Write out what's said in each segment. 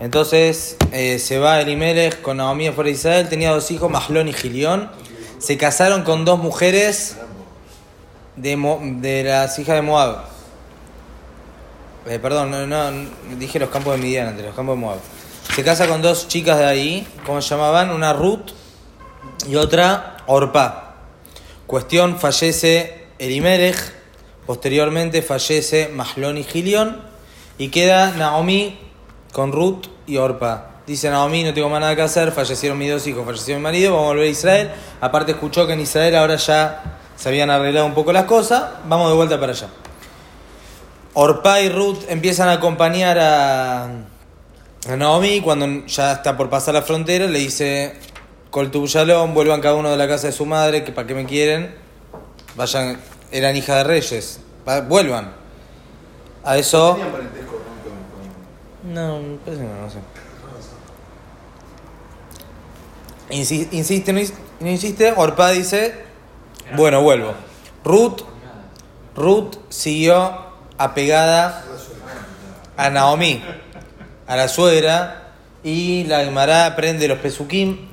Entonces eh, se va Elimelech con Naomi fuera de Israel. Tenía dos hijos, Mahlón y Gilión. Se casaron con dos mujeres de, de las hijas de Moab. Eh, perdón, no, no, dije los campos de Midian antes, los campos de Moab. Se casa con dos chicas de ahí, ¿cómo se llamaban? Una Ruth y otra Orpa. Cuestión, fallece Elimelech, posteriormente fallece Mahlón y Gilión, y queda Naomi con Ruth y Orpa. Dice Naomi, no tengo más nada que hacer, fallecieron mis dos hijos, falleció mi marido, vamos a volver a Israel. Aparte escuchó que en Israel ahora ya se habían arreglado un poco las cosas, vamos de vuelta para allá. Orpa y Ruth empiezan a acompañar a, Naomi cuando ya está por pasar la frontera, le dice, Col tu shalom, vuelvan cada uno de la casa de su madre, que para qué me quieren, vayan, eran hijas de reyes, Va- vuelvan. A eso... ¿Tenían parentesco con, con, con- No, que no, no sé. Insi- Insiste, no ins- no insiste, Orpa dice, bueno, vuelvo. Ruth, Ruth siguió apegada a Naomi, a la suegra, y la Gemara aprende los pesukim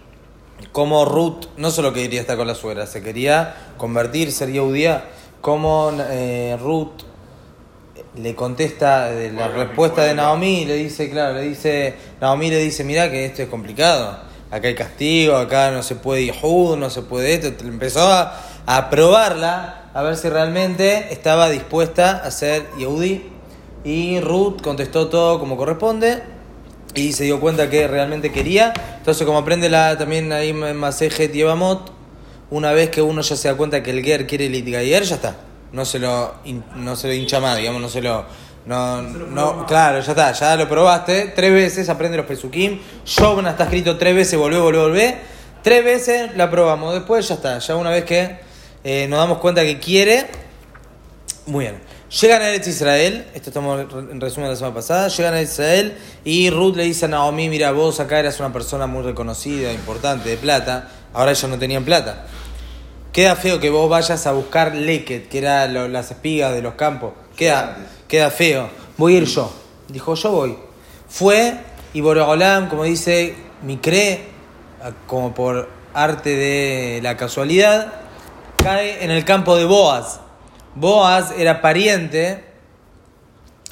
como Ruth no solo quería estar con la suegra, se quería convertir, ser judía, como eh, Ruth le contesta de la respuesta de Naomi y le dice, claro, le dice, Naomi le dice, mira que esto es complicado, acá hay castigo, acá no se puede Yehud, no se puede esto, empezó a, a probarla, a ver si realmente estaba dispuesta a ser Yehudi. Y Ruth contestó todo como corresponde y se dio cuenta que realmente quería, entonces como aprende la, también ahí en Masejet Yevamot, una vez que uno ya se da cuenta que el Ger quiere el Itgayer, ya está. No se lo, no se lo hincha más, digamos, no se lo. No, no, claro, ya está, ya lo probaste. Tres veces aprende los Pesukim. Shobna está escrito tres veces, volvé, volvé, volvé. Tres veces la probamos. Después ya está. Ya una vez que eh, nos damos cuenta que quiere. Muy bien. Llegan a Eretz Israel, esto estamos en resumen de la semana pasada, llegan a Eretz Israel y Ruth le dice a Naomi, mira, vos acá eras una persona muy reconocida, importante, de plata, ahora ellos no tenían plata. Queda feo que vos vayas a buscar leket, que era lo- las espigas de los campos. Queda, queda feo. Voy a ir yo. Dijo, yo voy. Fue y Boreolam, como dice Micré, como por arte de la casualidad, cae en el campo de Boaz. Boaz era pariente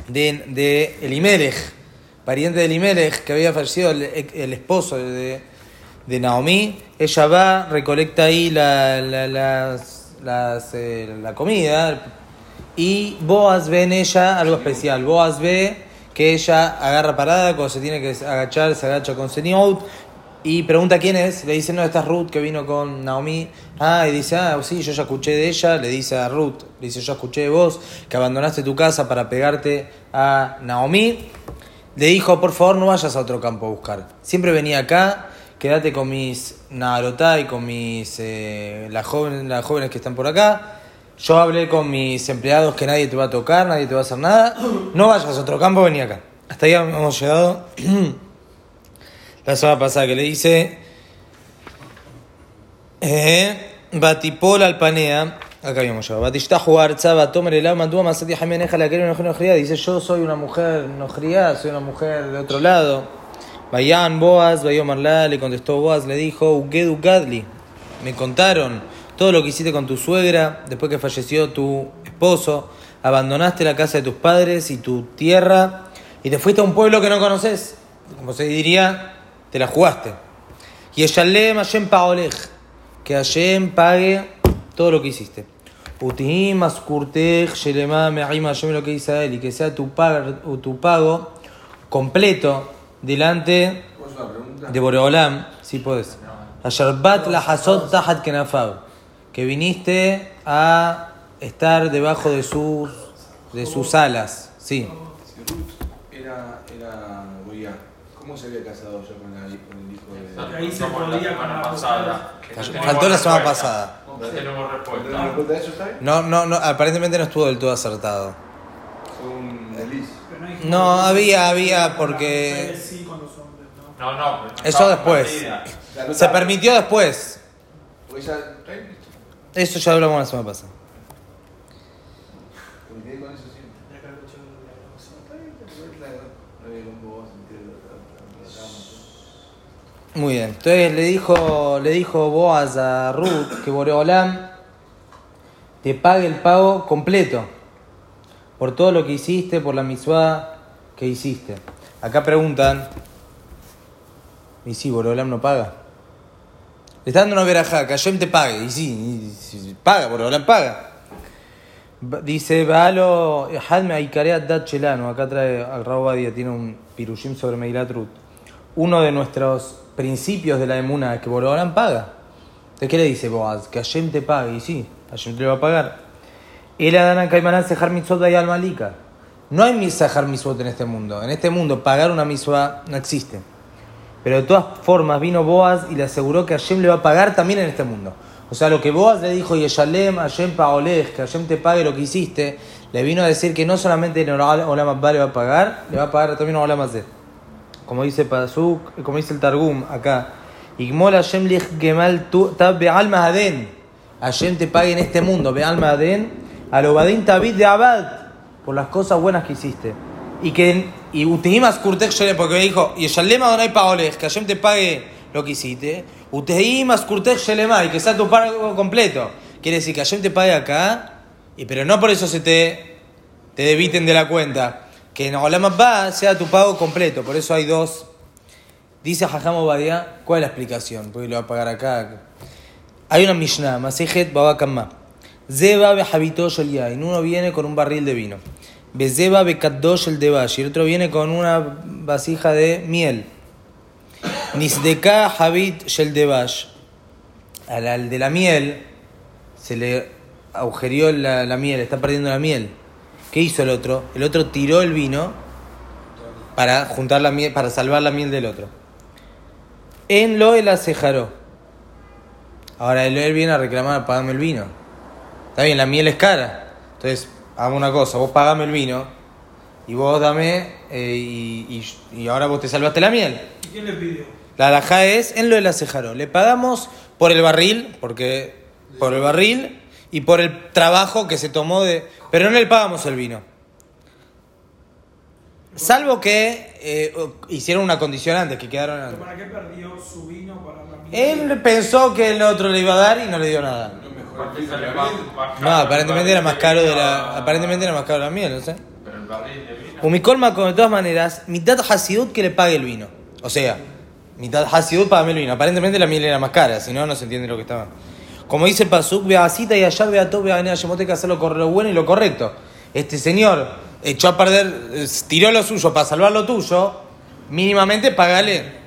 de, de Elimelech, pariente de Elimelech, que había fallecido el, el esposo de, de Naomi. Ella va, recolecta ahí la, la, las- las, eh, la comida y Boaz ve en ella algo especial. Boaz ve que ella agarra parada, cuando se tiene que agachar, se agacha con Seniot y pregunta quién es. Le dice, no, esta es Ruth que vino con Naomi. Ah, y dice, ah, sí, yo ya escuché de ella. Le dice a Ruth, le dice, yo escuché de vos que abandonaste tu casa para pegarte a Naomi. Le dijo, por favor, no vayas a otro campo a buscar. Siempre venía acá, quédate con mis Naharotá y con mis eh, las, jóvenes, las jóvenes que están por acá. Yo hablé con mis empleados que nadie te va a tocar, nadie te va a hacer nada. No vayas a otro campo, vení acá. Hasta ahí hemos llegado. La semana pasada que le dice. Eh, Batipol Alpanea. Acá habíamos llegado. Batishtahu Arza, Batomer el Alma, Masati Jameneja, la querer una mujer Dice: Yo soy una mujer nojría, soy una mujer de otro lado. Bayan Boaz, Bayo Marla, le contestó Boaz, le dijo: Ugedu Gadli. Me contaron todo lo que hiciste con tu suegra después que falleció tu esposo. Abandonaste la casa de tus padres y tu tierra y te fuiste a un pueblo que no conoces. Como se diría, te la jugaste. Y Eshalem Hashem Paolej, que Hashem pague todo lo que hiciste. Utihim Askurtej Shelema Me'im Hashem lo que dice él y que sea tu pago completo delante de Boreolam, si puedes. Asharbat la Hasot Tahat Kenafab, que viniste a estar debajo de sus, de sus alas. Sí. Si Ruth era, era ¿cómo se había casado ya con, el hijo de.? Ahí se podía la semana con la pasada. Faltó la semana pasada. No ¿No? No, aparentemente no estuvo del todo acertado. Fue un. No, había, había, porque- mujeres Sí, con los hombres, ¿no? No, Eso después. Se permitió después. Eso ya hablamos la semana pasada. Muy bien. Entonces le dijo, le dijo Boaz a Ruth que Boreolam te pague el pago completo por todo lo que hiciste, por la misma que hiciste. Acá preguntan, y sí, Boreolam no paga. Le está dando una verajá, que te pague. Y sí, paga, Boreolam paga. Dice, Baalo, Hadme Aikarea Dat Chelano. Acá trae al Rabo Badia, tiene un pirushim sobre Meilat Ruth. Uno de nuestros principios de la emuna es que Boreolam paga. Entonces, ¿qué le dice Boaz? Que Hashem te pague. Y sí, Hashem te lo va a pagar. El Adana Kaimanan Sehar Mitzvot Bayal Malika. No hay Sehar Mitzvot en este mundo. En este mundo, pagar una mitzvah no existe. Pero de todas formas vino Boaz y le aseguró que Hashem le va a pagar también en este mundo. O sea, lo que Boaz le dijo, Yeshalem, Hashem Paolej, que Hashem te pague lo que hiciste, le vino a decir que no solamente en Olam le va a pagar, le va a pagar también Olam Hazeh. Como dice Pasuk, como dice el Targum acá. Igmol Hashem gemal tab be'al mahaden. Hashem te pague en este mundo, be'al mahaden, al obadin tabit de abad, por las cosas buenas que hiciste. Y que, y uteimas kurtek porque me dijo, y Shalem Adonai paolej, que Hashem te pague lo que hiciste. Uteimas kurtek shelema, y que sea tu pago completo. Quiere decir que Hashem te pague acá, y, pero no por eso se te, te debiten de la cuenta. Que en Olam Abba sea tu pago completo. Por eso hay dos. Dice Jajam Obadia, ¿cuál es la explicación? Porque lo va a pagar acá. Hay una Mishnah, Masejet Baba Kamma. Zeba behabitosh el yain. Uno viene con un barril de vino. Bezeba bekaddosh el. Y el otro viene con una vasija de miel. Nisdeka habit shel devash. Al, de la miel se le agujerió la, la miel, está perdiendo la miel. ¿Qué hizo el otro? El otro tiró el vino para juntar la miel, para salvar la miel del otro. En lo el acejaró. Ahora él viene a reclamar, pagame el vino. Está bien, la miel es cara. Entonces, hagamos una cosa, vos pagame el vino y vos dame eh, y, y- y ahora vos te salvaste la miel. ¿Y quién le pidió? La alajá es en lo del acejaro. Le pagamos por el barril, porque por el barril y por el trabajo que se tomó de. Pero no le pagamos el vino. Salvo que eh, hicieron una condición antes, que ¿Pero quedaron. ¿Para qué perdió su vino para la miel? Él pensó que el otro le iba a dar y no le dio nada. Porque sale más- más No, aparentemente era más caro de la. Aparentemente era más caro la miel, no sé. Pero el barril de vino. Umicolma, con de todas maneras, mitad Hasidut que le pague el vino. O sea, mitad Hasidut pagame el vino. Aparentemente la miel era más cara, si no, no se entiende lo que estaba. Como dice el Pasuk, vea cita y allá vea todo, vea a Yemote que hacer lo, cor- lo bueno y lo correcto. Este señor echó a perder, eh, tiró lo suyo para salvar lo tuyo, mínimamente pagale.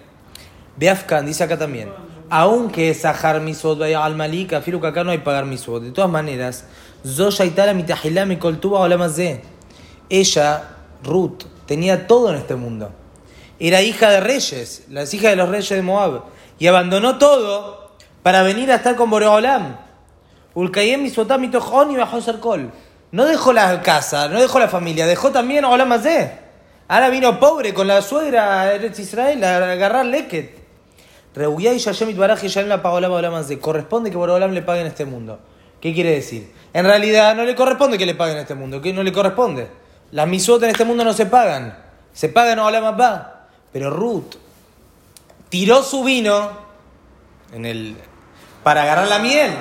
Beafkan dice acá también, aunque Sahar Misot vaya al Malik, afirmo que acá no hay pagar Misot. De todas maneras, Zosha Itala Mitahilá mi coltuba o más de. Ella, Ruth, tenía todo en este mundo. Era hija de reyes, las hijas de los reyes de Moab. Y abandonó todo para venir a estar con Boreolam. Ulkayem Misotam Mitojon y bajó Serkol. No dejó la casa, no dejó la familia, dejó también Olam Azeh. Ahora vino pobre con la suegra Eretz Israel a agarrar Leket. Reuyá y Yashem Itbaraj y Yashem la pagó la Olam Azeh. Corresponde que Boreolam le pague en este mundo. ¿Qué quiere decir? En realidad no le corresponde que le pague en este mundo. ¿Qué no le corresponde? Las misot en este mundo no se pagan. Se pagan a Olam Abba. Pero Ruth tiró su vino en el, para agarrar la miel.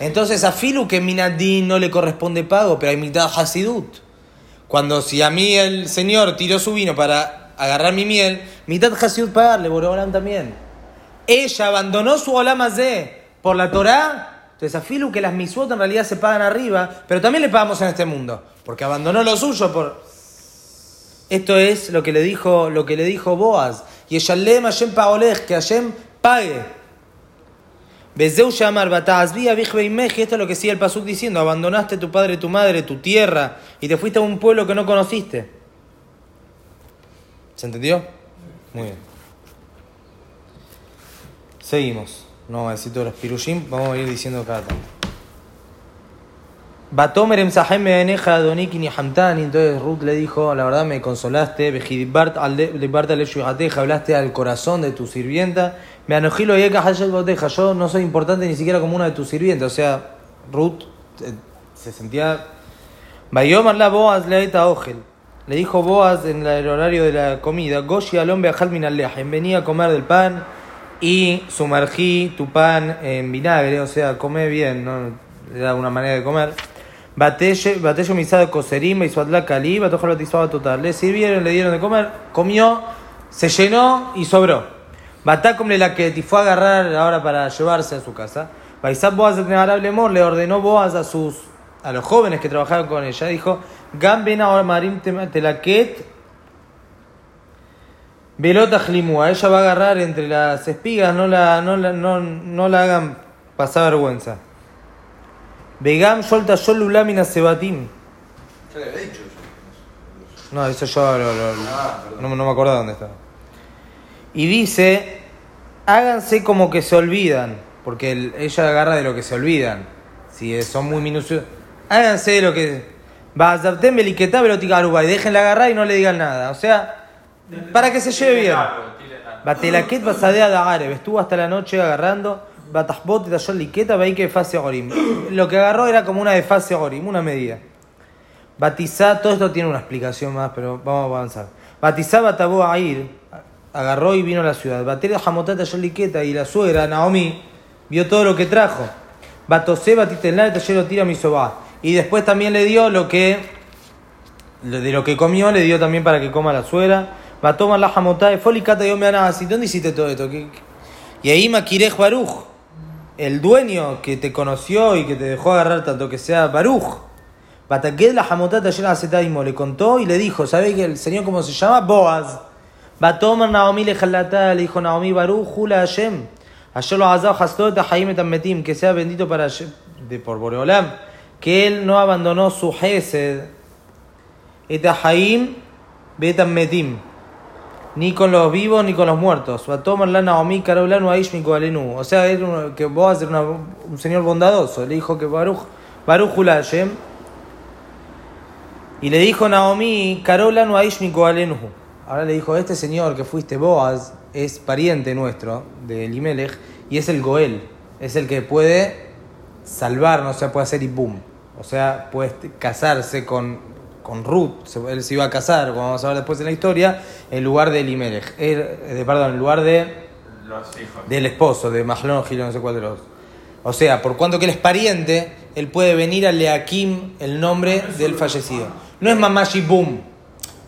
Entonces a Filu que Minadín no le corresponde pago, pero hay mitad Hasidut. Cuando si a mí el señor tiró su vino para agarrar mi miel, mitad Hasidut pagarle, Boreolam también. Ella abandonó su Olam Azeh por la Torá. Entonces a Filu que las misot en realidad se pagan arriba, pero también le pagamos en este mundo, porque abandonó lo suyo por esto es lo que le dijo, lo que le dijo Boaz. Y Shalem Hashem Paolej, que Hashem pague. Bezeu Shamar Batazbi Abij Beimej, y esto es lo que sigue el Pasuk diciendo, abandonaste tu padre, tu madre, tu tierra, y te fuiste a un pueblo que no conociste. ¿Se entendió? Muy bien. Seguimos. No vamos a decir los vamos a ir diciendo cada tanto. Batomer emsahem me'eneja adoniki ni hamtani. Entonces Ruth le dijo, la verdad me consolaste, vejidibart al de- libart al eshuyateja, hablaste al corazón de tu sirvienta. Me anojilo y boteja. Yo no soy importante ni siquiera como una de tus sirvientas. O sea, Ruth eh, se sentía. Bayomar la leita ogel. le dijo Boaz en el horario de la comida, Goshi al hombre a min venía a comer del pan y sumergí tu pan en vinagre, o sea, come bien, ¿no? Era una manera de comer. Batelle misado coserim y suatla cali, batoja lo tizaba total. Le sirvieron, le dieron de comer, comió, se llenó y sobró. Batacom le la que fue a agarrar ahora para llevarse a su casa. Baisab Boaz Lemor le ordenó Boaz a sus a los jóvenes que trabajaban con ella, dijo, Gam ben ahora marim telaket velota jlimua. Ella va a agarrar entre las espigas, no la, no la, no, no la hagan pasar vergüenza. Vegam solta solulamina sebatim. Ya le había dicho eso. No, eso yo lo- lo- Ah, no, no me acuerdo dónde estaba. Y dice, háganse como que se olvidan, porque el- ella agarra de lo que se olvidan, si son muy minuciosos. Háganse de lo que... Beliquetá veloticaruba y déjenla agarrar y no le digan nada. O sea, para que se lleve bien. Batelaquet basadea de árabe, estuvo hasta la noche agarrando. Batasbot talló liqueta, veí que fase gorim. Lo que agarró era como una de fase gorim, una medida. Batizá, todo esto tiene una explicación más, pero vamos a avanzar. Batizá batabó a ir, agarró y vino a la ciudad. Batera jamotata liqueta y la suegra, Naomi, vio todo lo que trajo. Batosé batitelná tallero tira mi soba. Y después también le dio lo que, lo- de lo que comió, le dio también para que coma la suegra. Batoma la jamotá de folicata yo me así. ¿Dónde hiciste todo esto? Y ahí Maquirej Baruch, el dueño que te conoció y que te dejó agarrar tanto que sea Baruch. Bataqued la de acetaimo, le contó y le dijo, ¿sabe que el señor cómo se llama? Boaz. Batomar Naomi le jalata, le dijo Naomi Baruch, Jula Hashem. Ayer lo azao hastot etammetim, que sea bendito para de por Boreolam, que él no abandonó su Hesed, et Haim betammetim, ni con los vivos ni con los muertos. Karolanu. O sea, era que era una- un señor bondadoso. Le dijo que Baruch, Baruch Jula Hashem. Y le dijo Naomi, Carola no aish mi koalenuhu. Ahora le dijo, este señor que fuiste Boaz es pariente nuestro de Elimelech y es el Goel, es el que puede salvarnos, o sea, puede hacer Ibum. O sea, puede casarse con, con Ruth, se- él se iba a casar, como vamos a ver después en la historia, en lugar de Elimelech, de, perdón, en lugar de Los hijos. del esposo, de Mahlon Gilo, no sé cuál de los. O sea, por cuanto que él es pariente, él puede venir a Leakim el nombre del fallecido. No es Mamashi Boom.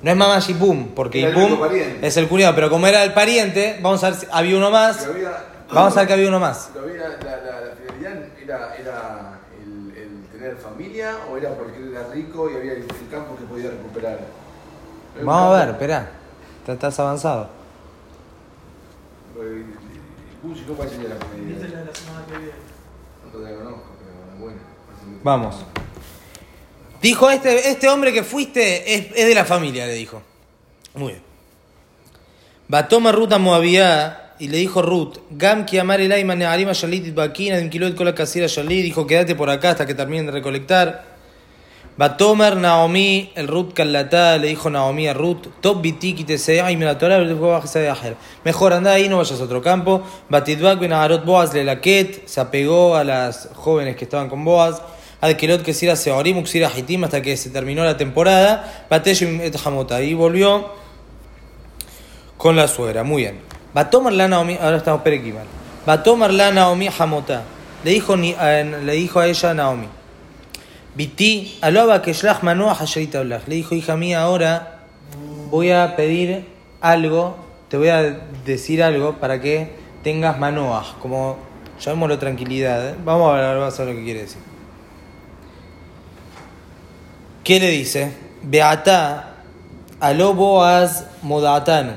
No es Mamashi Boom, porque Ibum es el cuñado, pero como era el pariente, vamos a ver si había uno más. Había, Vamos a ver que había uno más. pero había la, la, la finalidad era, era el, el tener familia o era porque era rico y había el, campo que podía recuperar. Vamos a ver, espera. Estás avanzado. Gucci, ¿cómo parece la Viste comedia? la de la semana que viene. No todavía conozco, pero es buena. Parece muy- Vamos. Dijo, este, este hombre que fuiste es, es de la familia, le dijo. Muy bien. Batoma Ruth a Moabía y le dijo Ruth, Gam ki amar el ayman ne'arim shalit bakina dim kilot kol kasira shalit, dijo quédate por acá hasta que terminen de recolectar. Batomer Naomi, el Ruth Kalatá, le dijo Naomi a Ruth, Top bitiki te sea y me la Torah. Mejor anda ahí, no vayas a otro campo. Batidbak ben Agarot Boaz le laquet, se apegó a las jóvenes que estaban con Boaz. Al Kelot que sira Seorim, Uxira Hitim, hasta que se terminó la temporada. Bateshim et Hamota, y volvió con la suegra. Muy bien. Batomar la Naomi, ahora estamos perequimal. Batomar la Naomi Hamota, le dijo, a- le dijo a ella Naomi. Viti, alaba que shlach oblach. Le dijo, hija mía, ahora voy a pedir algo, te voy a decir algo para que tengas manoah, como llamémoslo tranquilidad. ¿eh? Vamos a ver, vamos a lo que quiere decir. ¿Qué le dice? Beata alo boaz modatanu.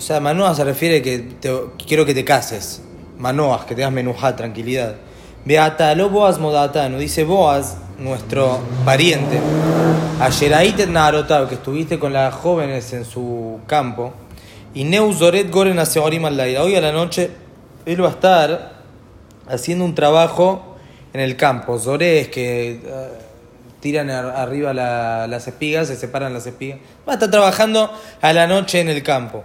O sea, manoah se refiere que te- quiero que te cases. Manoah, que tengas menujá, tranquilidad. Beata alo boaz modatanu. Dice Boaz, nuestro pariente. Ayeraitet narotab, que estuviste con las jóvenes en su campo. Y neuzoret goren aseorim al aire. Hoy a la noche él va a estar haciendo un trabajo en el campo. Zoré es que eh, tiran ar- arriba la- las espigas, se separan las espigas. Va a estar trabajando a la noche en el campo.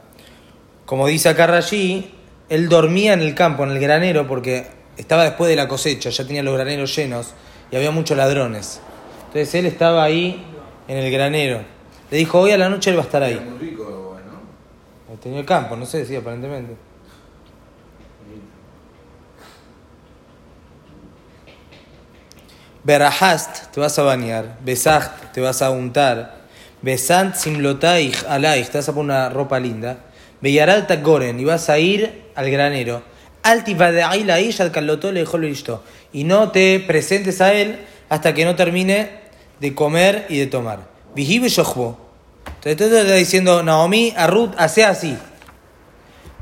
Como dice acá Rashi, él dormía en el campo, en el granero, porque estaba después de la cosecha, ya tenía los graneros llenos y había muchos ladrones. Entonces él estaba ahí en el granero. Le dijo, hoy a la noche él va a estar Era ahí. muy rico, ¿no? Tenía el campo, no sé, sí, aparentemente. Berahast, te vas a bañar. Besacht, te vas a untar. Besant simlotaich alaich, te vas a poner una ropa linda. Beyaral goren, y vas a ir al granero. Y no te presentes a él hasta que no termine de comer y de tomar. Vijibe yochbo. Entonces te está diciendo Naomi a Ruth, hace así.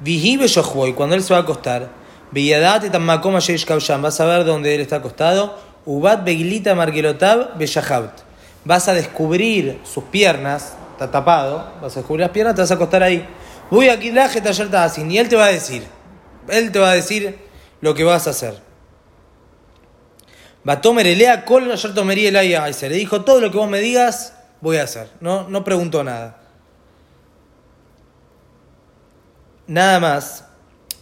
Vijibe yochbo. Y cuando él se va a acostar, Villadate tamakoma kabsham, vas a ver dónde él está acostado. Ubat beglita margelotab beyahabt. Vas a descubrir sus piernas, está tapado, vas a descubrir las piernas, te vas a acostar ahí. Voy aquí laje taller así, y él te va a decir, él te va a decir lo que vas a hacer. Batomer elea kol ayer tomería el Se le dijo todo lo que vos me digas, voy a hacer. No, no preguntó nada. Nada más.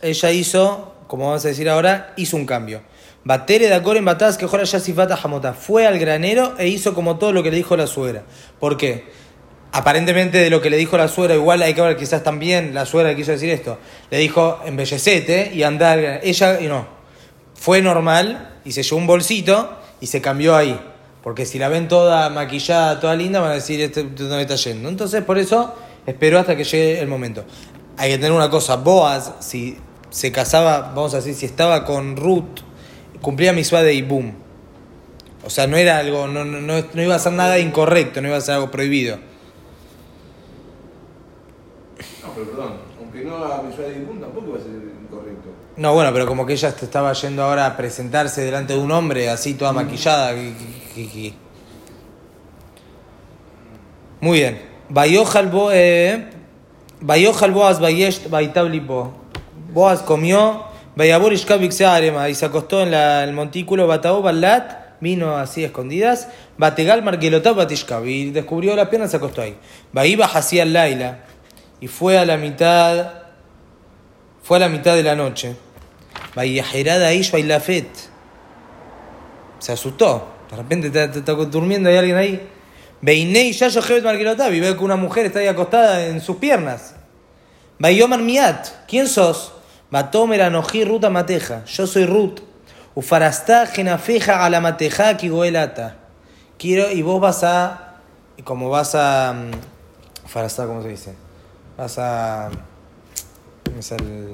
Ella hizo, como vamos a decir ahora, hizo un cambio. Batere de en batadas que jora ya sifata jamota. Fue al granero e hizo como todo lo que le dijo la suegra. ¿Por qué? Aparentemente de lo que le dijo la suegra, igual hay que ver quizás también la suegra quiso decir esto. Le dijo embellecete y andar. Ella y no. Fue normal y se llevó un bolsito y se cambió ahí. Porque si la ven toda maquillada, toda linda, van a decir este, dónde está yendo. Entonces por eso esperó hasta que llegue el momento. Hay que tener una cosa, Boaz, si se casaba, vamos a decir, si estaba con Ruth, cumplía mi de Ibum. O sea, no era algo, no, no, no, no iba a ser nada incorrecto, no iba a ser algo prohibido. No, pero perdón, aunque no haga de tampoco iba a ser incorrecto. No, bueno, pero como que ella te estaba yendo ahora a presentarse delante de un hombre así toda maquillada. que- que- Muy bien. Bayojal eh, Boaz Bayesh Baitablipo. Boaz comió, Bayabor Arema y se acostó en la- el montículo Batao Balat, vino así escondidas, Bategal Margelotab Batishkab y descubrió la pierna y se acostó ahí. Baiba hacia Laila y fue a la mitad fue a la mitad de la noche. Bailafet. Se asustó. De repente está, durmiendo hay alguien ahí. Beinei Yayo Jebet Margelotav y ve que una mujer está ahí acostada en sus piernas. Bayomar Miat. ¿Quién sos? Batomer Anoji Ruta Mateja. Yo soy Ruth. Ufarastá Genafeja a la Mateja Kigoelata. Quiero, y vos vas a. Como vas a. mm, Farastá, ¿cómo se dice? Vas a. sale-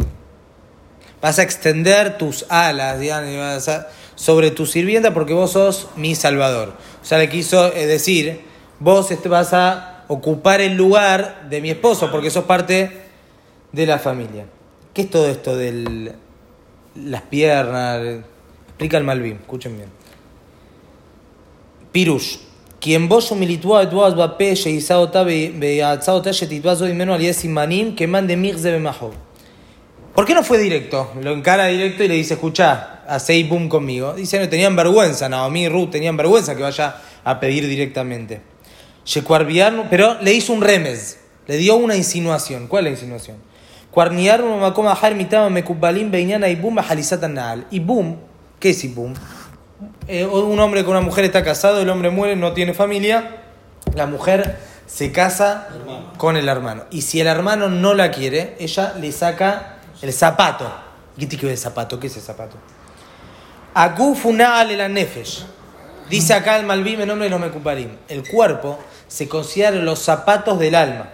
Vas a extender tus alas digamos, vas a- sobre tu sirvienta porque vos sos mi salvador. O sea, le quiso eh, decir, vos este, vas a ocupar el lugar de mi esposo porque sos parte de la familia. ¿Qué es todo esto de las piernas? Explica el Malvin, escuchen bien. Pirush. Quien vos humilitúa de tuas bape sheisao ta beatzao ta shetitvazo dimeno al yesimanim que mande mirze bemajo. ¿Por qué no fue directo? Lo encara directo y le dice, escuchá, hacé boom conmigo. Dice, no, tenían vergüenza, Naomi y Ruth tenían vergüenza que vaya a pedir directamente. Pero le hizo un remes, le dio una insinuación. ¿Cuál es la insinuación? Cuarniar makom ahar mitama mekubalim beinyana ibum halisatan naal. Ibum, ¿qué es ibum? Eh, un hombre con una mujer está casado, el hombre muere, no tiene familia, la mujer se casa con el hermano. Y si el hermano no la quiere, ella le saca el zapato. ¿Qué que ver el zapato? ¿Qué es el zapato? Agufunal el nefesh. Dice acá el Malvim en nombre de los Mekuparim. El cuerpo se considera los zapatos del alma.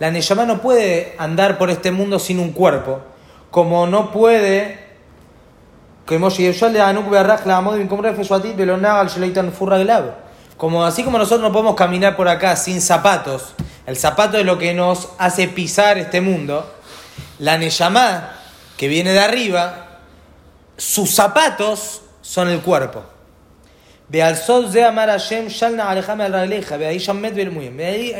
La Neyamá no puede andar por este mundo sin un cuerpo. Como no puede. Como así como nosotros no podemos caminar por acá sin zapatos, el zapato es lo que nos hace pisar este mundo, la Neyamá, que viene de arriba, sus zapatos son el cuerpo. Ve ahí.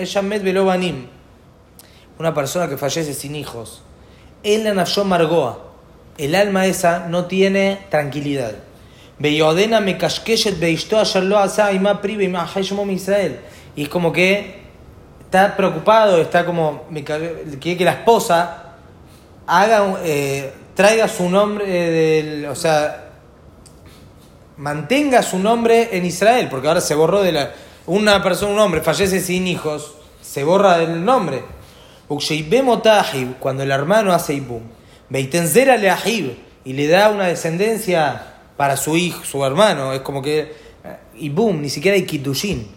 Una persona que fallece sin hijos. La margoa. El alma esa no tiene tranquilidad. Beyodena me kashkeshet beishto ayer lo asa prive Israel. Y es como que está preocupado, está como, quiere que la esposa haga, eh, traiga su nombre, eh, del, o sea, mantenga su nombre en Israel, porque ahora se borró de la... Una persona, un hombre, fallece sin hijos, se borra del nombre. Cuando el hermano hace Ibum, Beitenzera le Ahib, y le da una descendencia para su hijo, su hermano, es como que eh, Ibum, ni siquiera hay Kitushin.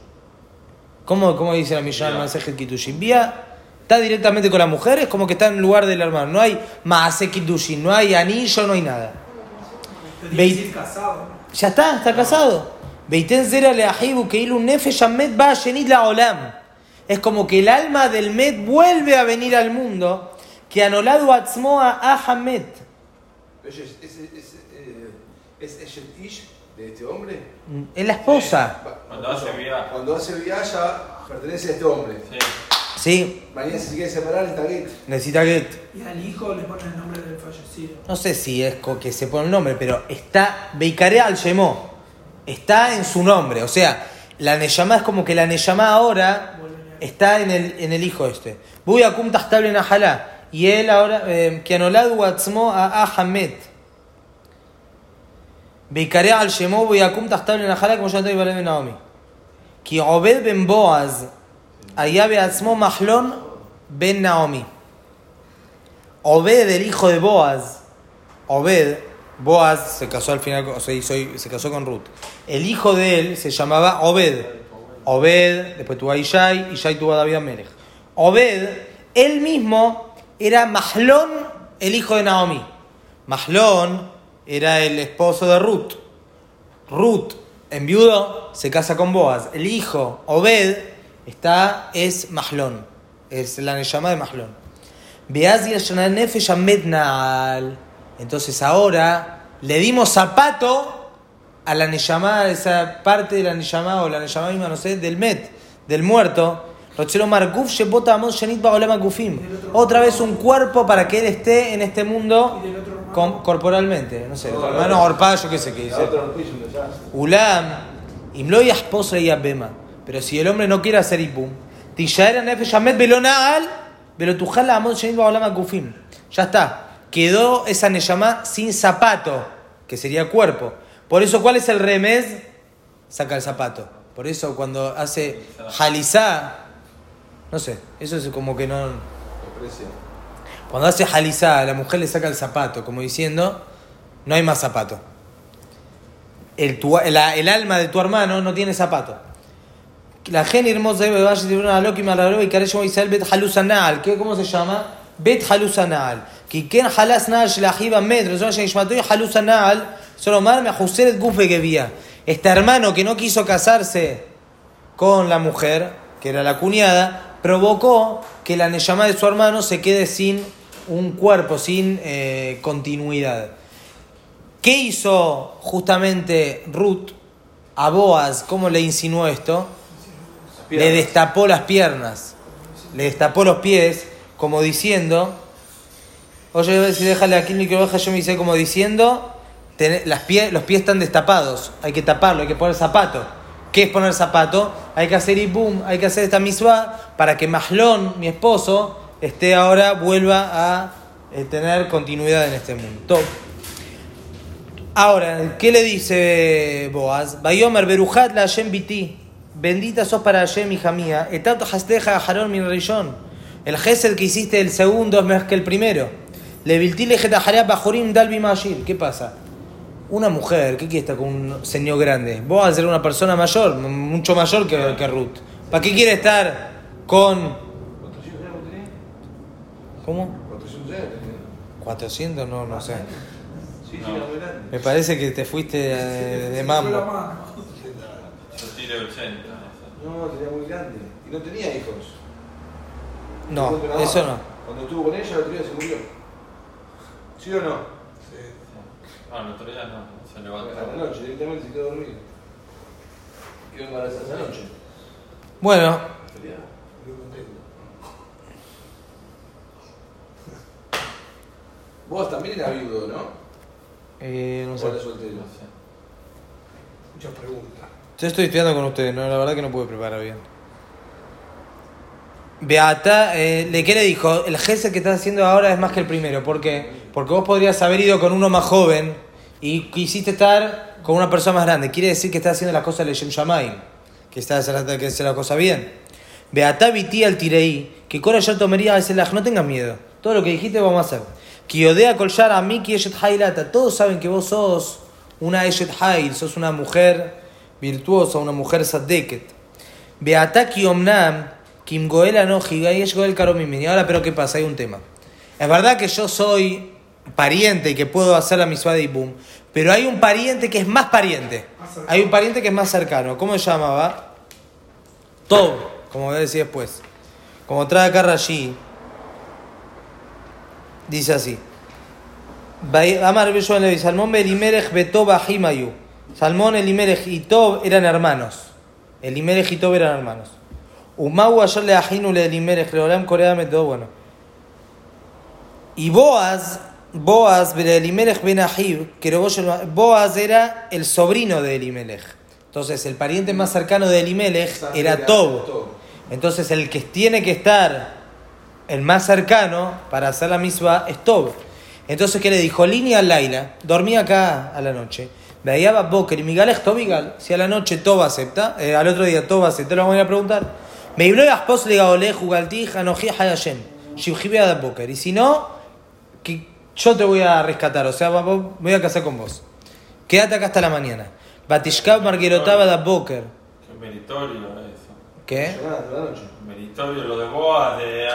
¿Cómo, cómo dice la Mishnah el mensaje Kitushin? Vía, está directamente con la mujer, es como que está en lugar del hermano. No hay Maase Kitushin, no hay anillo, no hay nada. Decir casado. Ya está, está casado. Beiten zera le ahibu que ilu nefesh amet va shenit la olam. Es como que el alma del Met vuelve a venir al mundo. Que anolado atzmo a Ahamet. ¿Es, es, es, es, eh, es Eshet Ish de este hombre? Es la esposa. Va- Cuando hace viaje. Cuando hace viaje pertenece a este hombre. Sí. Sí, Mañana si se quiere separar está get. necesita que. Y al hijo le pone el nombre del fallecido. No sé si es que se pone el nombre, pero está. Beikare al Shemó. Está en su nombre. O sea, la Neyamá es como que la Neyamá ahora está en el, en el hijo este. Y él ahora, eh, Kianolad Watzmo a Ahamed. Beikare al Shemo, Buyakum Tachtabel en Ahala, como ya te digo, Naomi. Ki Obed ben Boaz, allá Beatzmo Mahlon ben Naomi. Obed, el hijo de Boaz, Obed, Boaz se casó al final, o sea, se casó con Ruth. El hijo de él se llamaba Obed. Obed, después tuvo a Ishai, Ishai tuvo a David Amelech. Obed, él mismo era Mahlón, el hijo de Naomi. Mahlón era el esposo de Ruth. Ruth, enviudo, se casa con Boaz. El hijo, Obed, está, es Mahlón. Es la llama de Mahlón. Entonces ahora le dimos zapato a la Neyamá, esa parte de la Neyamá o la Neyamá misma, no sé, del Met, del muerto. Otra vez un cuerpo para que él esté en este mundo corporalmente. No sé, el hermano Orpá, yo qué sé qué dice. Ulam, imloy esposa y abema. Pero si el hombre no quiere hacer ipum, tishaera nefesh amet belonal, velotujala amon shenit baolam akufim. Ya está. Quedó esa neyamá sin zapato, que sería cuerpo. Por eso, ¿cuál es el remés? Saca el zapato. Por eso, cuando hace jalizá, no sé, eso es como que no. Cuando hace jalizá, la mujer le saca el zapato, como diciendo, no hay más zapato. El, tu- la- el alma de tu hermano no tiene zapato. La gente hermosa de Valle de una loca y malaró y carejo Israel bet halusanal. ¿Qué cómo se llama? Bet halusanal. Que ken halas nal shelahiba metro, son shishmatoy halusanal. Solo mar me el gufe que vía. Este hermano que no quiso casarse con la mujer, que era la cuñada, provocó que la Neyamá de su hermano se quede sin un cuerpo, sin eh, continuidad. ¿Qué hizo justamente Ruth a Boaz? ¿Cómo le insinuó esto? Le destapó las piernas, le destapó los pies, como diciendo, oye, si déjale aquí el microbaja, yo me hice como diciendo, "Tené- las pie- los pies están destapados, hay que taparlo, hay que poner zapato. ¿Qué es poner zapato? Hay que hacer ibum, hay que hacer esta misma para que Mahlón, mi esposo, esté ahora, vuelva a eh, tener continuidad en este mundo. Ahora, ¿qué le dice Boaz? Bayomer Berujat la Hashem biti. Bendita sos para Hashem, hija mía. Etato hasteja Harón min rishon. El gesed que hiciste el segundo es mejor que el primero. Le bajorim dalbi mashir. ¿Qué pasa? Una mujer, ¿qué quiere estar con un señor grande? Vos a ser una persona mayor, mucho mayor que, que Ruth. ¿Para qué quiere estar con. ¿Cómo? ¿Cuántos hijos ya tenés? 400, no, no sé. Sí, sí, era muy grande. Me parece que te fuiste de, de Fue la mambo. mano. Yo tiré 80. eso. No, tenía muy grande. Y no tenía hijos. No, eso no. Cuando estuvo con ella, la día se murió. ¿Sí o no? Ah, el otro día no, se A levantó. la noche, directamente se quedó dormido. Quedó embarazada esa noche. Bueno, Sería muy contento. Vos también eras viudo, ¿no? eh, no ¿O sé. soltero? No sé. Muchas preguntas. Yo estoy estudiando con ustedes, ¿no? la verdad que no pude preparar bien. Beata, eh, ¿de qué le dijo? El jefe que estás haciendo ahora es más que el primero. ¿Por qué? Porque vos podrías haber ido con uno más joven y quisiste estar con una persona más grande, quiere decir que estás haciendo las cosas de Shem Shamayim, que estás haciendo que hacer la cosa bien. Beatá viti al tirei, que Cora ya tomería a no tengas miedo. Todo lo que dijiste vamos a hacer. Kiodea kolshar a Eshet Hailata. Todos saben que vos sos una Eshet Hail, sos una mujer virtuosa, una mujer sadeket. Beatá kiomnam, kim goela no higayesh goel karomimini. Ahora, pero ¿qué pasa? Hay un tema. Es verdad que yo soy pariente que puedo hacer la misma de Ibum, pero hay un pariente que es más pariente. Hay un pariente que es más cercano. ¿Cómo se llamaba? Tob, como voy a decir después. Como trae acá Rashi, dice así. Amar Salmón Betob Ahimayu. Salmón, Elimelech y Tob eran hermanos. Elimelech y Tob eran hermanos. Umau ayer le ajinu le Leolam Corea todo bueno. Y Boaz, Boaz, Elimelech Ben Ahib, que Boaz era el sobrino de Elimelech. Entonces, el pariente más cercano de Elimelech era Tob. Entonces, el que tiene que estar el más cercano para hacer la misma es Tob. Entonces, ¿qué le dijo? Línea Laila, dormía acá a la noche. Veía Boker y Migalech Tobigal. Si a la noche Tob acepta, eh, al otro día Tob acepta, lo vamos a ir a preguntar. Me habló a esposa le Gaolé, Hayashem. Shibjibia de Boker. Y si no, que yo te voy a rescatar, o sea, me voy a casar con vos. Quédate acá hasta la mañana. Batishkav Marguerotaba da Boker. Qué meritorio eso. ¿Qué? Meritorio lo de Boa, de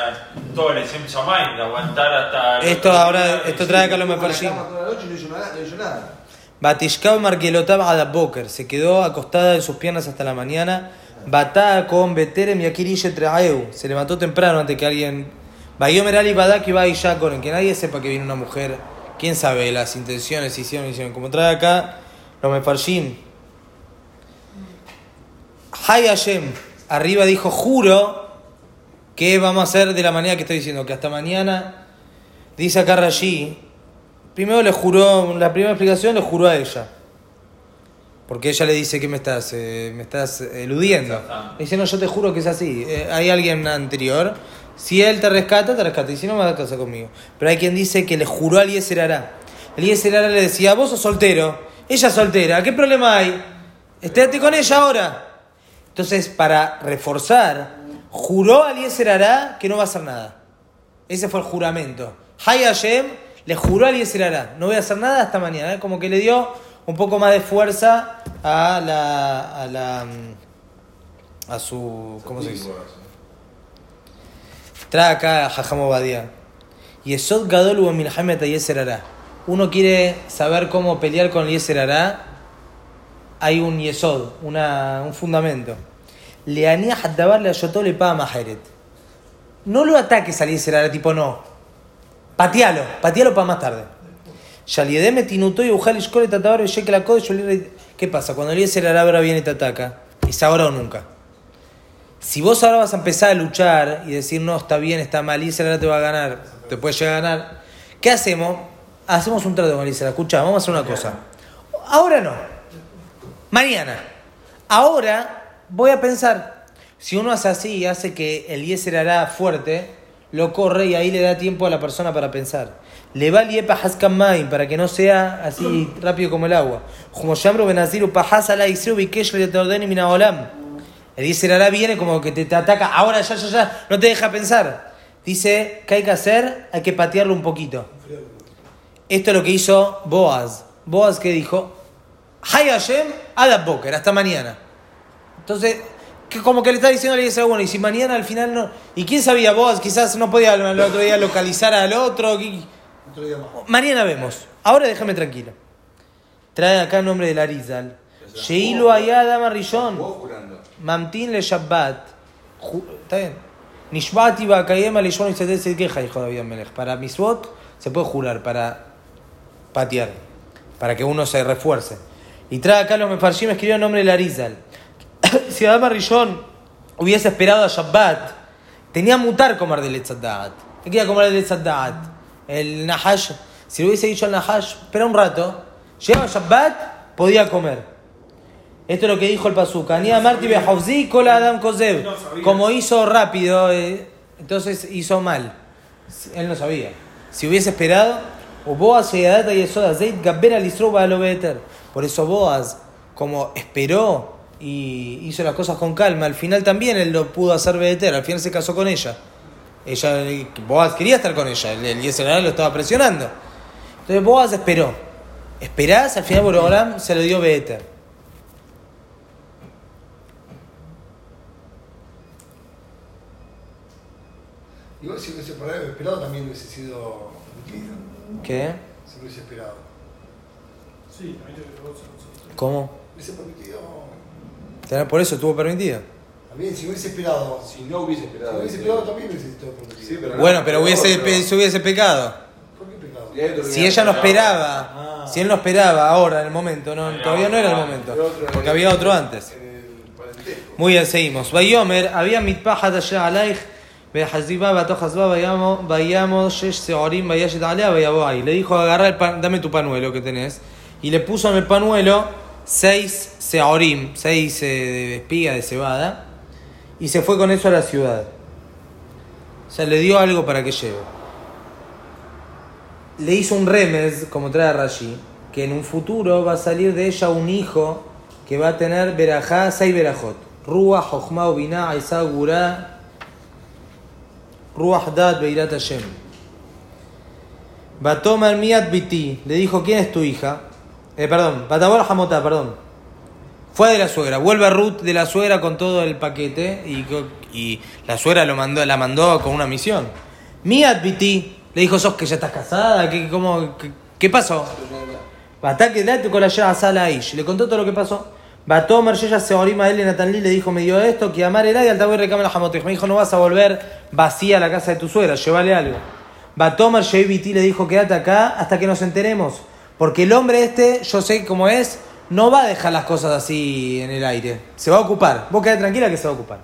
todo el Shem Shamayim, de aguantar hasta. Esto ahora, esto trae acá lo mejor. Batishkav Marguerotaba da Boker. Se quedó acostada en sus piernas hasta la mañana. Batá con Beterem y Akiriye Traeu. Se levantó temprano antes que alguien. Bayomer Ali Badak y y Yakoren. Que nadie sepa que viene una mujer. Quién sabe las intenciones, hicieron, hicieron. Como trae acá los Mefarshim. Hay Hashem. Arriba dijo, juro que vamos a hacer de la manera que estoy diciendo, que hasta mañana, dice acá Rashi, primero le juró, la primera explicación le juró a ella. Porque ella le dice que me estás, eh, me estás eludiendo. Le dice, no, yo te juro que es así. Eh, hay alguien anterior. Si él te rescata, te rescata. Y si no, vas a casar conmigo. Pero hay quien dice que le juró a Eliezer Ará. Eliezer Ará le decía, vos sos soltero. Ella es soltera. ¿Qué problema hay? Estate con ella ahora. Entonces, para reforzar, juró a Eliezer Ará que no va a hacer nada. Ese fue el juramento. Hay Hashem le juró a Eliezer Ará, no voy a hacer nada hasta mañana. ¿eh? Como que le dio un poco más de fuerza a la. a la. mm, a su. ¿cómo se dice? Trae acá a Jajam Obadiah. Yesod Gadol u Milhamet Yeser. Uno quiere saber cómo pelear con Yeser. Hay un Yesod, una, un fundamento. Leanía Haddabar le ayotó le paga Maheret. No lo ataques al Yeser tipo no. Patealo, patealo para más tarde. Yaliedeme tinutó y ujal ishkole tatabar y y sholir- ¿Qué pasa? Cuando el Yeser Ará ahora viene y te ataca, es ahora o nunca. Si vos ahora vas a empezar a luchar y decir, no, está bien, está mal, Isra te va a ganar, te puede llegar a ganar, ¿qué hacemos? Hacemos un trato con Isra. Escucha, vamos a hacer una cosa. Ahora no. Mañana. Ahora voy a pensar. Si uno hace así y hace que el Yeser hará fuerte, lo corre y ahí le da tiempo a la persona para pensar. Le va liepa haskan main para que no sea así rápido como el agua. Como Yamro Benaziru pahasala y bikesh le ordeni minaolam. El Yeser hará viene como que te, te ataca. Ahora ya, ya, ya. No te deja pensar. Dice, ¿qué hay que hacer? Hay que patearlo un poquito. Esto es lo que hizo Boaz. Boaz que dijo, Hay Hashem, Adab Boker, hasta mañana. Entonces, que como que le está diciendo a Eliezer, bueno, y si mañana al final no... ¿Y quién sabía Boaz? Quizás no podía el otro día localizar al otro. ¿qué- Otro día más. Mañana vemos. Ahora déjame tranquilo. Trae acá el nombre del Arizal. Sheilo Ayadama Rishon. Mamtin le Shabbat. ¿Está bien? Nishbati Bakayem Alishon y se queja, hijo de David Melech. Para Miswot se puede jurar, para patear, para que uno se refuerce. Y trae acá los Mefarshim escribió el nombre del Arizal. si Adama Rishon hubiese esperado a Shabbat, tenía mutar comer del Etzadat. ¿Qué quería comer del Etzadat? El Nahash. Si le hubiese dicho al Nahash, espera un rato, llegaba Shabbat, podía comer. Esto es lo que dijo el Pazuca. Ania Marti Kola Adam sabía. Como hizo rápido, eh, entonces hizo mal. Él no sabía. Si hubiese esperado, O Boaz y. Por eso Boaz, como esperó y hizo las cosas con calma, al final también él lo pudo hacer Beter, al final se casó con ella. Ella, Boaz quería estar con ella, el Yeserá lo estaba presionando. Entonces Boaz esperó. Esperás, al final Borogram se lo dio Beter. Igual si hubiese parado esperado también hubiese sido permitido. ¿Qué? Si hubiese esperado. Sí, también te sí. ¿Cómo? Hubiese permitido. Por eso estuvo permitido. También, si hubiese esperado. Si Si no hubiese esperado. hubiese esperado también hubiese estado permitido. Sí, pero no. Bueno, pero hubiese, Pero- pe- se hubiese pecado. ¿Por qué pecado? Si ella no Ah. esperaba, si él no esperaba ahora, en el momento, no, todavía no era el momento, porque había otro antes. Muy bien, seguimos. Bayomer, había mitpahat allá alaich, Le dijo, agarra el pan, dame tu panuelo que tenés. Y le puso en el panuelo seis seorim, seis eh, de de cebada. Y se fue con eso a la ciudad. O sea, le dio algo para que lleve. Le hizo un remes, como trae Rashi, que en un futuro va a salir de ella un hijo que va a tener verajá, seis verajot. Ruach, Jochma, Binah, Isa, Gurá, Ruach, Dad, Beirat Hashem. Batomer Miat Biti, le dijo, ¿quién es tu hija? Eh, perdón, Batabor Hamotá, perdón. Fue de la suegra, vuelve Ruth de la suegra con todo el paquete y, y la suegra lo mandó, la mandó con una misión. Miat Biti, le dijo, ¿sos que ya estás casada? ¿Qué, cómo, qué, qué pasó? Ataque date con la sala Aish. Le contó todo lo que pasó. Batomer, yo ya se orima él Natanli le dijo, me dio esto, que amar el y al tabú recama la jamotej. Me dijo, no vas a volver vacía a la casa de tu suegra, llévale algo. Batomer, Sheviti le dijo, quédate acá hasta que nos enteremos. Porque el hombre este, yo sé cómo es, no va a dejar las cosas así en el aire. Se va a ocupar. Vos quedate tranquila que se va a ocupar.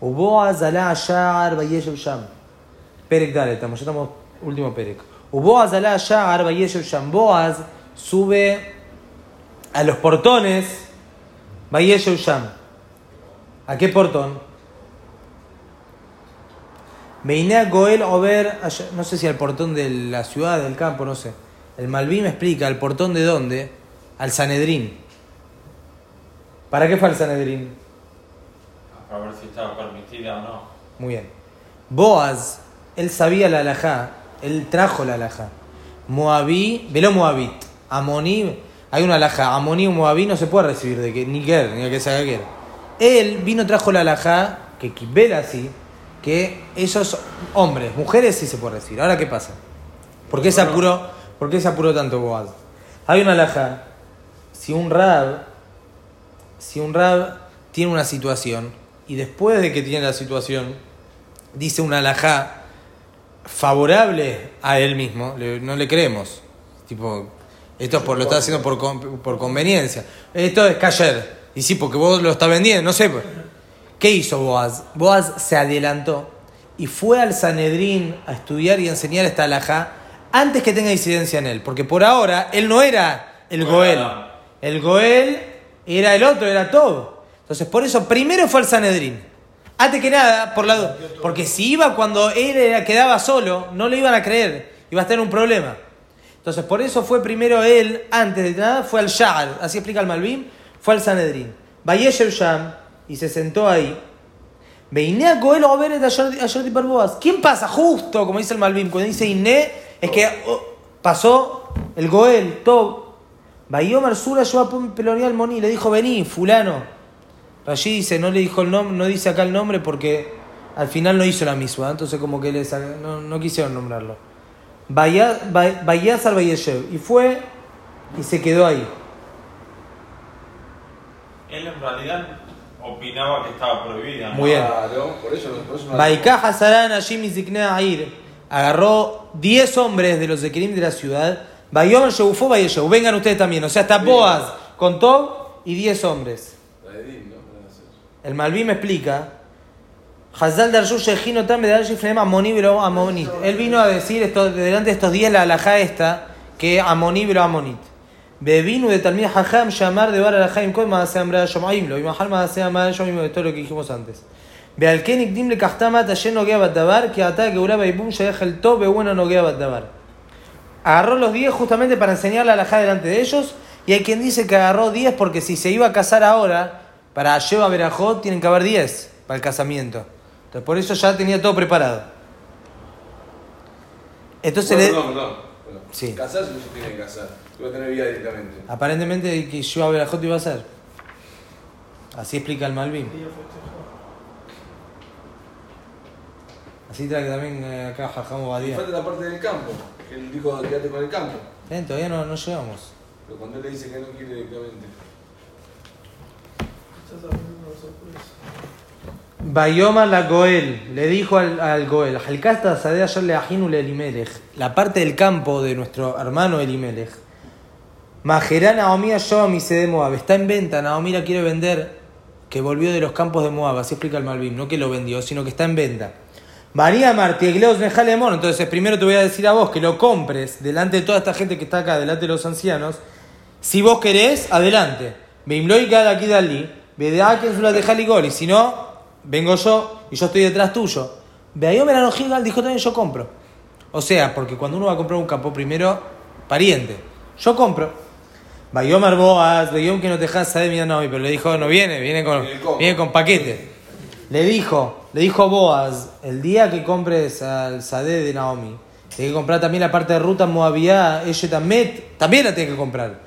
Uboaz alá ashar sham. Perek dale, estamos, ya estamos último Perek. Uboaz alá ashar sham. Boaz sube a los portones sham. ¿A qué portón? Meiná Goel Over, no sé si al portón de la ciudad, del campo, no sé. El Malví me explica, ¿el portón de dónde? Al Sanedrín. ¿Para qué fue al Sanedrín? A ver si estaba permitida o no. Muy bien. Boaz, él sabía la alajá, él trajo la alajá. Moabí, veló Moabit. Amoní, hay una alajá. Amoní o Moabí no se puede recibir de que, ni que ni a que se haga quiera. Él vino, trajo la alajá, que vela así, que esos hombres, mujeres sí se puede recibir. Ahora, ¿qué pasa? ¿Por qué se apuró, por qué se apuró tanto Boaz? Hay una alajá. Si un rab, si un rab tiene una situación y después de que tiene la situación dice una alajá favorable a él mismo, no le creemos. Tipo, esto es por, lo está haciendo por, por conveniencia. Esto es cayer. Y sí, porque vos lo estás vendiendo, no sé. pues. ¿Qué hizo Boaz? Boaz se adelantó y fue al Sanedrín a estudiar y enseñar esta alajá antes que tenga incidencia en él. Porque por ahora él no era el Goel. El Goel era el otro, era todo. Entonces, por eso primero fue al Sanedrín. Antes que nada, por lado, porque si iba cuando él era- quedaba solo, no le iban a creer, iba a tener un problema. Entonces, por eso fue primero él, antes de nada, fue al Sha'ar, así explica el Malvin, fue al Sanedrín. Vayeshev Sham, y se sentó ahí. Veiné a Goel o ver a Jordi Barboas. ¿Quién pasa? Justo, como dice el Malvin, cuando dice Iné, es que oh, pasó el Goel, todo. Bayomer Sura yo a Pelonial Moni le dijo, vení, fulano. Allí dice, no le dijo el nombre, no dice acá el nombre porque al final no hizo la misma, entonces como que les, no, no quisieron nombrarlo. Bayaz al Bayeshev. Y fue y se quedó ahí. Él en realidad opinaba que estaba prohibida. ¿no? Muy bien. Por eso, agarró 10 hombres de los de Kerim de la ciudad. Bayomer Shebufó Bayeshev. Vengan ustedes también. O sea, está Boaz con Tob y 10 hombres. El Malví me explica. Hazal Darshu Shejino Tam Bedar Shiflem Amonibro Amonit. Él vino a decir esto, delante de estos 10 la alajá esta, que Amonibro Amonit. Bebinu de Talmid Hajam llamar de Bar Alajaim Kol Maaseh Amra Shomaim lo. Y Mahal Maaseh Amra Shomaim de todo lo que dijimos antes. Bealkenik Dim le Kahtama Tayen Nogea Batabar, que Ata que Uraba y Bum Shayach el Tobe bueno Nogea Batabar. Agarró los 10 justamente para enseñarle a la Já delante de ellos. Y hay quien dice que agarró 10 porque si se iba a casar ahora, para Lleva Berajot tienen que haber 10 para el casamiento. Entonces por eso ya tenía todo preparado. Entonces Bueno, le- perdón, perdón, perdón. Sí. Casarse no se tiene que casar. Iba a tener vida directamente. aparentemente que Lleva Berajot iba a ser. Así explica el Malvin. Así trae que también eh, acá Jajamo Y Badía. falta la parte del campo. Que él dijo quédate con el campo. Eh, todavía no, no llegamos. Pero cuando él le dice que no quiere directamente. Estás abriendo una sorpresa. Bayoma la Goel le dijo al, al Goel, Halkasta Sadeh ayer le ajinu le Elimelech, la parte del campo de nuestro hermano Elimelech. Majerá Naomi yo mi de Moab, está en venta, Naomi la quiere vender, que volvió de los campos de Moab, así explica el Malvin, no que lo vendió, sino que está en venta. María Martiegleos Nejalemón, entonces primero te voy a decir a vos que lo compres delante de toda esta gente que está acá, delante de los ancianos, si vos querés, adelante. Bimloi cada aquí dalí. Es una de Jaligol. Y si no, vengo yo y yo estoy detrás tuyo. Beayomer Anojigal dijo también yo compro. O sea, porque cuando uno va a comprar un campo, primero, pariente. Yo compro. Bayomer Boaz, Bayom que no te saber, mira, no, pero le dijo, no viene, viene con, Viene con- paquete. Le dijo, le dijo Boaz, el día que compres al Sadeh de Naomi, tienes que comprar también la parte de ruta Moabía, ella también, también la tienes que comprar.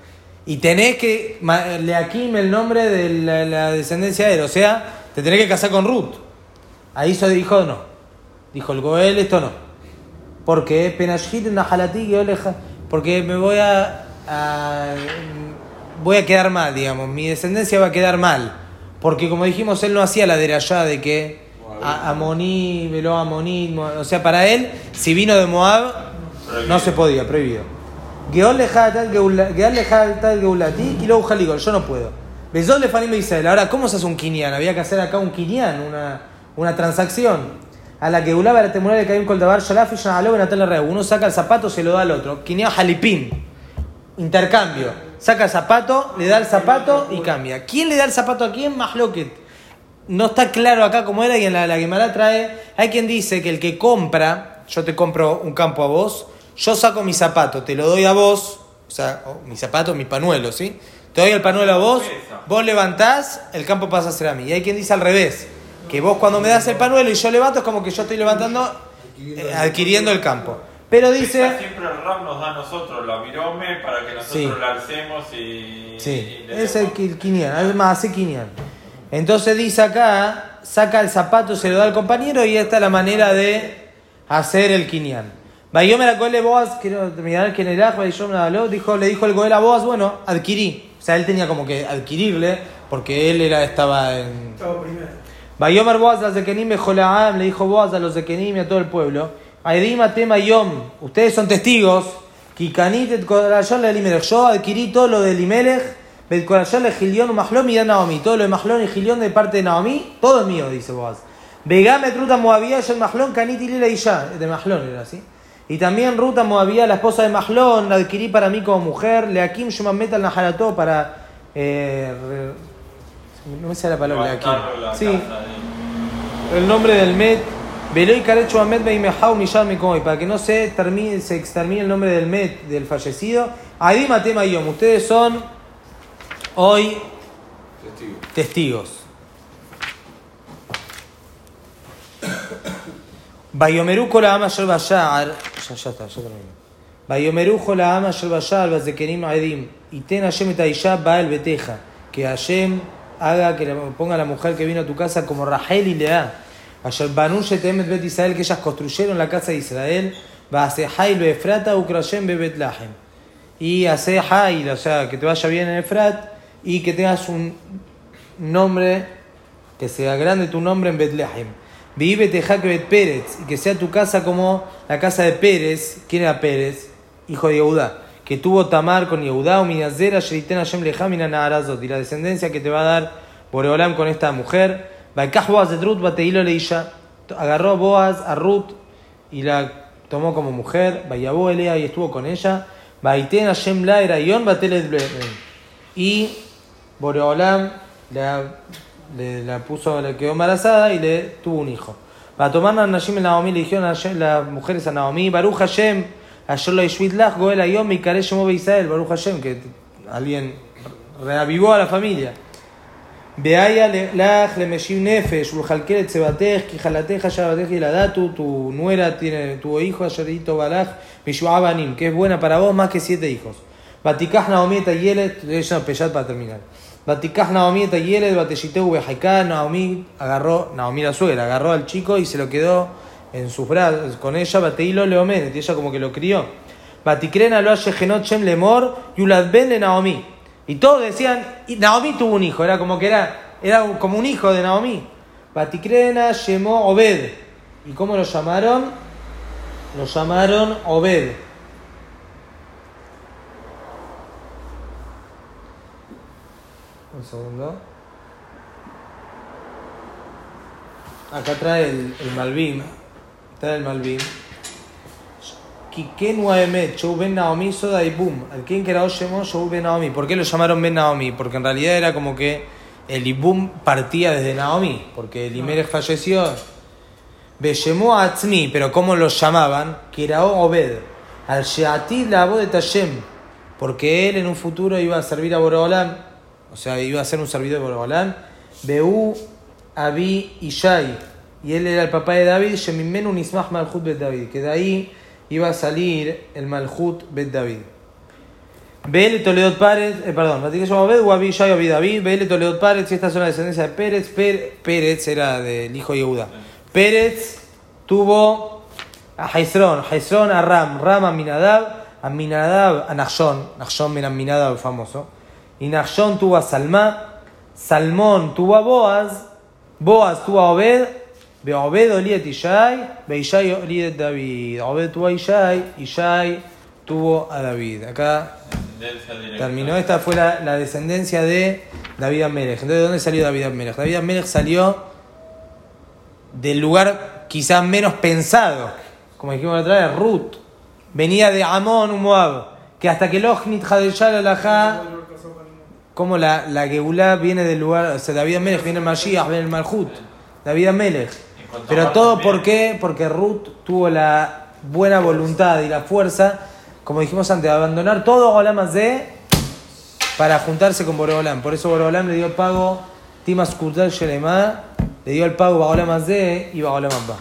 Y tenés que, ma- Leakim el nombre de la, la descendencia de él, o sea, te tenés que casar con Ruth. Ahí se dijo no. Dijo el Goel, esto no. Porque porque me voy a, a- voy a quedar mal, digamos, mi descendencia va a quedar mal. Porque como dijimos, él no hacía la de allá de que a- Amoní, veló Amoní, Mo- o sea, para él, si vino de Moab, no se podía, prohibido. Yo no puedo. Besol le fanim Israel. Ahora, ¿cómo se hace un quinián? Había que hacer acá un quinián, una, una transacción. A la que ulaba la temporada de Caim Coldabar, Shalaf y Benatal Reu. Uno saca el zapato, se lo da al otro. Quinián jalipín. Intercambio. Saca el zapato, le da el zapato y cambia. ¿Quién le da el zapato a quién? Mahloket. No está claro acá cómo era y en la, la trae. Hay quien dice que el que compra, yo te compro un campo a vos, yo saco mi zapato, te lo doy a vos, o sea, mi zapato, mi panuelo, ¿sí? Te doy el panuelo a vos, vos levantás, el campo pasa a ser a mí. Y hay quien dice al revés, que vos cuando me das el panuelo y yo levanto es como que yo estoy levantando, eh, adquiriendo el campo. Pero Esa dice... siempre el RAM nos da a nosotros la virome para que nosotros Sí. la alcemos y. Sí, y es el quinián, es más, hace quinián. Entonces dice acá, saca el zapato, se lo da al compañero y esta es la manera de hacer el quinián. Bayomer a Goel Boaz, quiero terminar me habló, dijo, le dijo el Goel a Boaz, bueno, adquirí. O sea, él tenía como que adquirirle, porque él era, estaba en, Estaba primero. Bayomer Boaz a Zekenim Jolaam, le dijo Boaz a los Zekenim y a todo el pueblo. Aidim tema Yom, ustedes son testigos. Kikanit et Korayol le. Yo adquirí todo lo de Elimelech, Bet Korayol le Gilión, Mahlón y de Naomi. Todo lo de Mahlón y Gilión de parte de Naomi, todo es mío, dice Boaz. Vegame Ruta Moabía, el Mahlón, Kanit y Lila y ya. De Mahlón era así. Y también Ruta Moabía, la esposa de Mahlón, la adquirí para mí como mujer. Leakim Shumam Metal Naharató para. Eh, no me sale la palabra Leakim. Sí, de- el nombre del Met, Veloy Carecho Ahmed Beimehau Millar Mekoy, para que no se, termine, se extermine el nombre del Met del fallecido. Adima Tema Yom, ustedes son hoy Testigo. testigos. Bayomeru shel bashar, ya, ya está, ya termino. Bayomeru la ama bashar, bazekerim aedim, y ten Hashem et Aisha baal beteja, que Hashem haga que ponga a la mujer que vino a tu casa como Rahel y Lea. Ayer Banu Bet Israel, que ellas construyeron la casa de Israel, va a Hail Efrata Ukrashem Bebet Lahem. Y hace Hail, o sea, que te vaya bien en Efrat y que tengas un nombre, que sea grande tu nombre en Betlehem. Vive Tejaque Bet Pérez, y que sea tu casa como la casa de Pérez, ¿quién era Pérez? Hijo de Yehudá, que tuvo Tamar con Yehudá, Uminazera, Sheriten Hashem Lehamina Naharazot, y la descendencia que te va a dar Boreolam con esta mujer. Boaz de Ruth, Bateilo Leisha, agarró a Boaz a Ruth y la tomó como mujer, Bayabó Elea y estuvo con ella. Baiten Hashem la era Yon Batelet. Y Boreolam la, le- la puso, le quedó embarazada y le tuvo un hijo. Para tomar a Nashim en Naomi le dijeron a las mujeres a Naomi, Baruch Hashem, Ayer lo Ishvitlach, Goel Ayom, Mikare Shemo Israel, Baruch Hashem, que alguien reavivó a la familia. Beaya lach le meshim nefesh, ulhalkeret tzebatej, kijalatej, shabatej y la datu, tu nuera tiene, tu hijo, ayerito balach, mishuabanim, que es buena para vos más que siete hijos. Batikaj Naomi et Ayelet, es una peyat para terminar. Batikaj Naomi et Ayelet, bateshiteu bejaikah, Naomi agarró, Naomi la suegra, agarró al chico y se lo quedó en sus brazos con ella, bateilo leomenet, y ella como que lo crió. Batikrena lo genot shem lemor, yulad ben le Naomi. Y todos decían, y Naomi tuvo un hijo, era como que era, era como un hijo de Naomi. Batikrena llamó Obed. ¿Y cómo lo llamaron? Lo llamaron Obed. Un segundo. Acá trae el, el Malvin. Trae el Malvin. Shou Ben Naomi, Soda y Boom. Al quien que era Oshemo, Shou Ben Naomi. ¿Por qué lo llamaron Ben Naomi? Porque en realidad era como que el Ibum partía desde Naomi. Porque Elimelech falleció. Beshemo Atzmi, pero ¿cómo lo llamaban? Era Obed. Al Sheati la voz de Tashem. Porque él en un futuro iba a servir a Borobolam. O sea, iba a ser un servidor de Borobolam. Beú Abi Ishai. Y él era el papá de David. Shemimenu Nismach Malchut Bet David. Que de ahí iba a salir el Malhut Bet David. Bele Toledot Párez, eh, perdón, se llama Obed, Wabi Shai Abi David, Bele Toledot Párez, y esta es una descendencia de Pérez, Pérez era del hijo de Yehuda. Pérez tuvo a Hezrón, Hezrón a Ram, Ram a Minadab, a Minadab a Nachshon, Nachshon era Minadab famoso, y Nachshon tuvo a Salmá, Salmón tuvo a Boaz, Boaz tuvo a Obed, Beobed Oliet Ishai, Beishai Oliet David. Obed tuvo a Ishai, Ishai tuvo a David. Acá terminó. Esta fue la, la descendencia de David Amelech. Entonces, ¿de dónde salió David Amelech? David Amelech salió del lugar quizás menos pensado. Como dijimos la otra vez, Ruth. Venía de Amón, un Moab. Que hasta que Lochnit Hadeshal Alajá como la, la Geulá viene del lugar, o sea, David Amelech viene el Mashiach, viene el Malhut, David Amelech. Pero todo por qué? Porque Ruth tuvo la buena voluntad y la fuerza, como dijimos antes, de abandonar todo Olam de para juntarse con Boreolam. Por eso Boreolam le dio pago, Timas Kurtal Shelema, le dio el pago a Olam de y a Olam Abba.